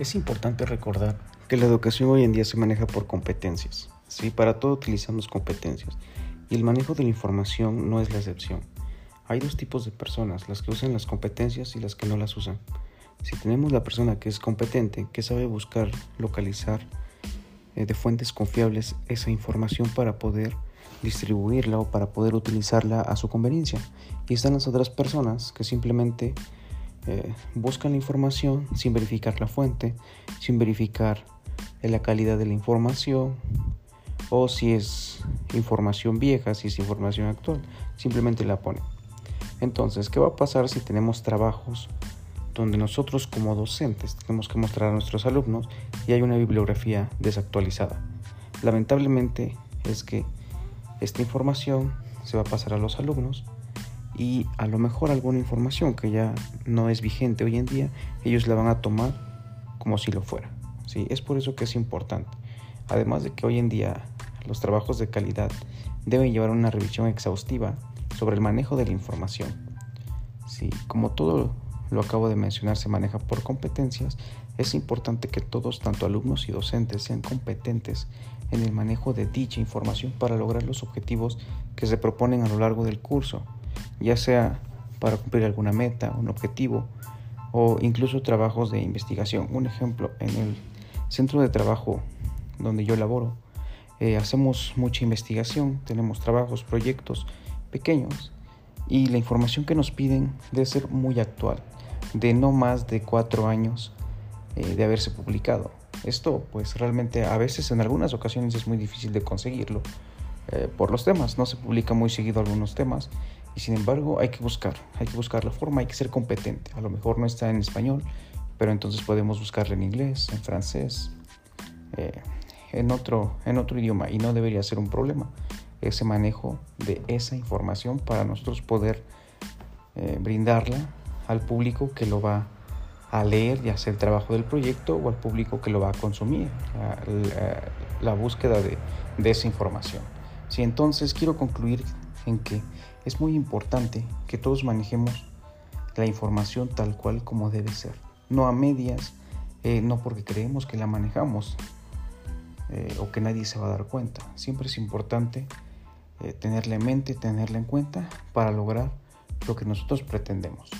Es importante recordar que la educación hoy en día se maneja por competencias. ¿sí? Para todo utilizamos competencias y el manejo de la información no es la excepción. Hay dos tipos de personas, las que usan las competencias y las que no las usan. Si tenemos la persona que es competente, que sabe buscar, localizar eh, de fuentes confiables esa información para poder distribuirla o para poder utilizarla a su conveniencia. Y están las otras personas que simplemente eh, buscan información sin verificar la fuente, sin verificar la calidad de la información o si es información vieja, si es información actual, simplemente la ponen. Entonces, ¿qué va a pasar si tenemos trabajos donde nosotros como docentes tenemos que mostrar a nuestros alumnos y hay una bibliografía desactualizada? Lamentablemente es que esta información se va a pasar a los alumnos y a lo mejor alguna información que ya no es vigente hoy en día, ellos la van a tomar como si lo fuera. ¿sí? Es por eso que es importante. Además de que hoy en día los trabajos de calidad deben llevar una revisión exhaustiva sobre el manejo de la información. ¿sí? Como todo lo acabo de mencionar se maneja por competencias, es importante que todos, tanto alumnos y docentes, sean competentes en el manejo de dicha información para lograr los objetivos que se proponen a lo largo del curso ya sea para cumplir alguna meta, un objetivo o incluso trabajos de investigación. Un ejemplo, en el centro de trabajo donde yo laboro, eh, hacemos mucha investigación, tenemos trabajos, proyectos pequeños y la información que nos piden debe ser muy actual, de no más de cuatro años eh, de haberse publicado. Esto pues realmente a veces en algunas ocasiones es muy difícil de conseguirlo eh, por los temas, no se publica muy seguido algunos temas y sin embargo hay que buscar, hay que buscar la forma, hay que ser competente. A lo mejor no está en español, pero entonces podemos buscarla en inglés, en francés, eh, en, otro, en otro idioma y no debería ser un problema ese manejo de esa información para nosotros poder eh, brindarla al público que lo va a leer y hacer el trabajo del proyecto o al público que lo va a consumir, la, búsqueda de, de, esa información. Si entonces quiero concluir en que es muy importante que todos manejemos la información tal cual como debe ser, no a medias, eh, no porque creemos que la manejamos eh, o que nadie se va a dar cuenta. Siempre es importante eh, tenerla en mente, tenerla en cuenta para lograr lo que nosotros pretendemos.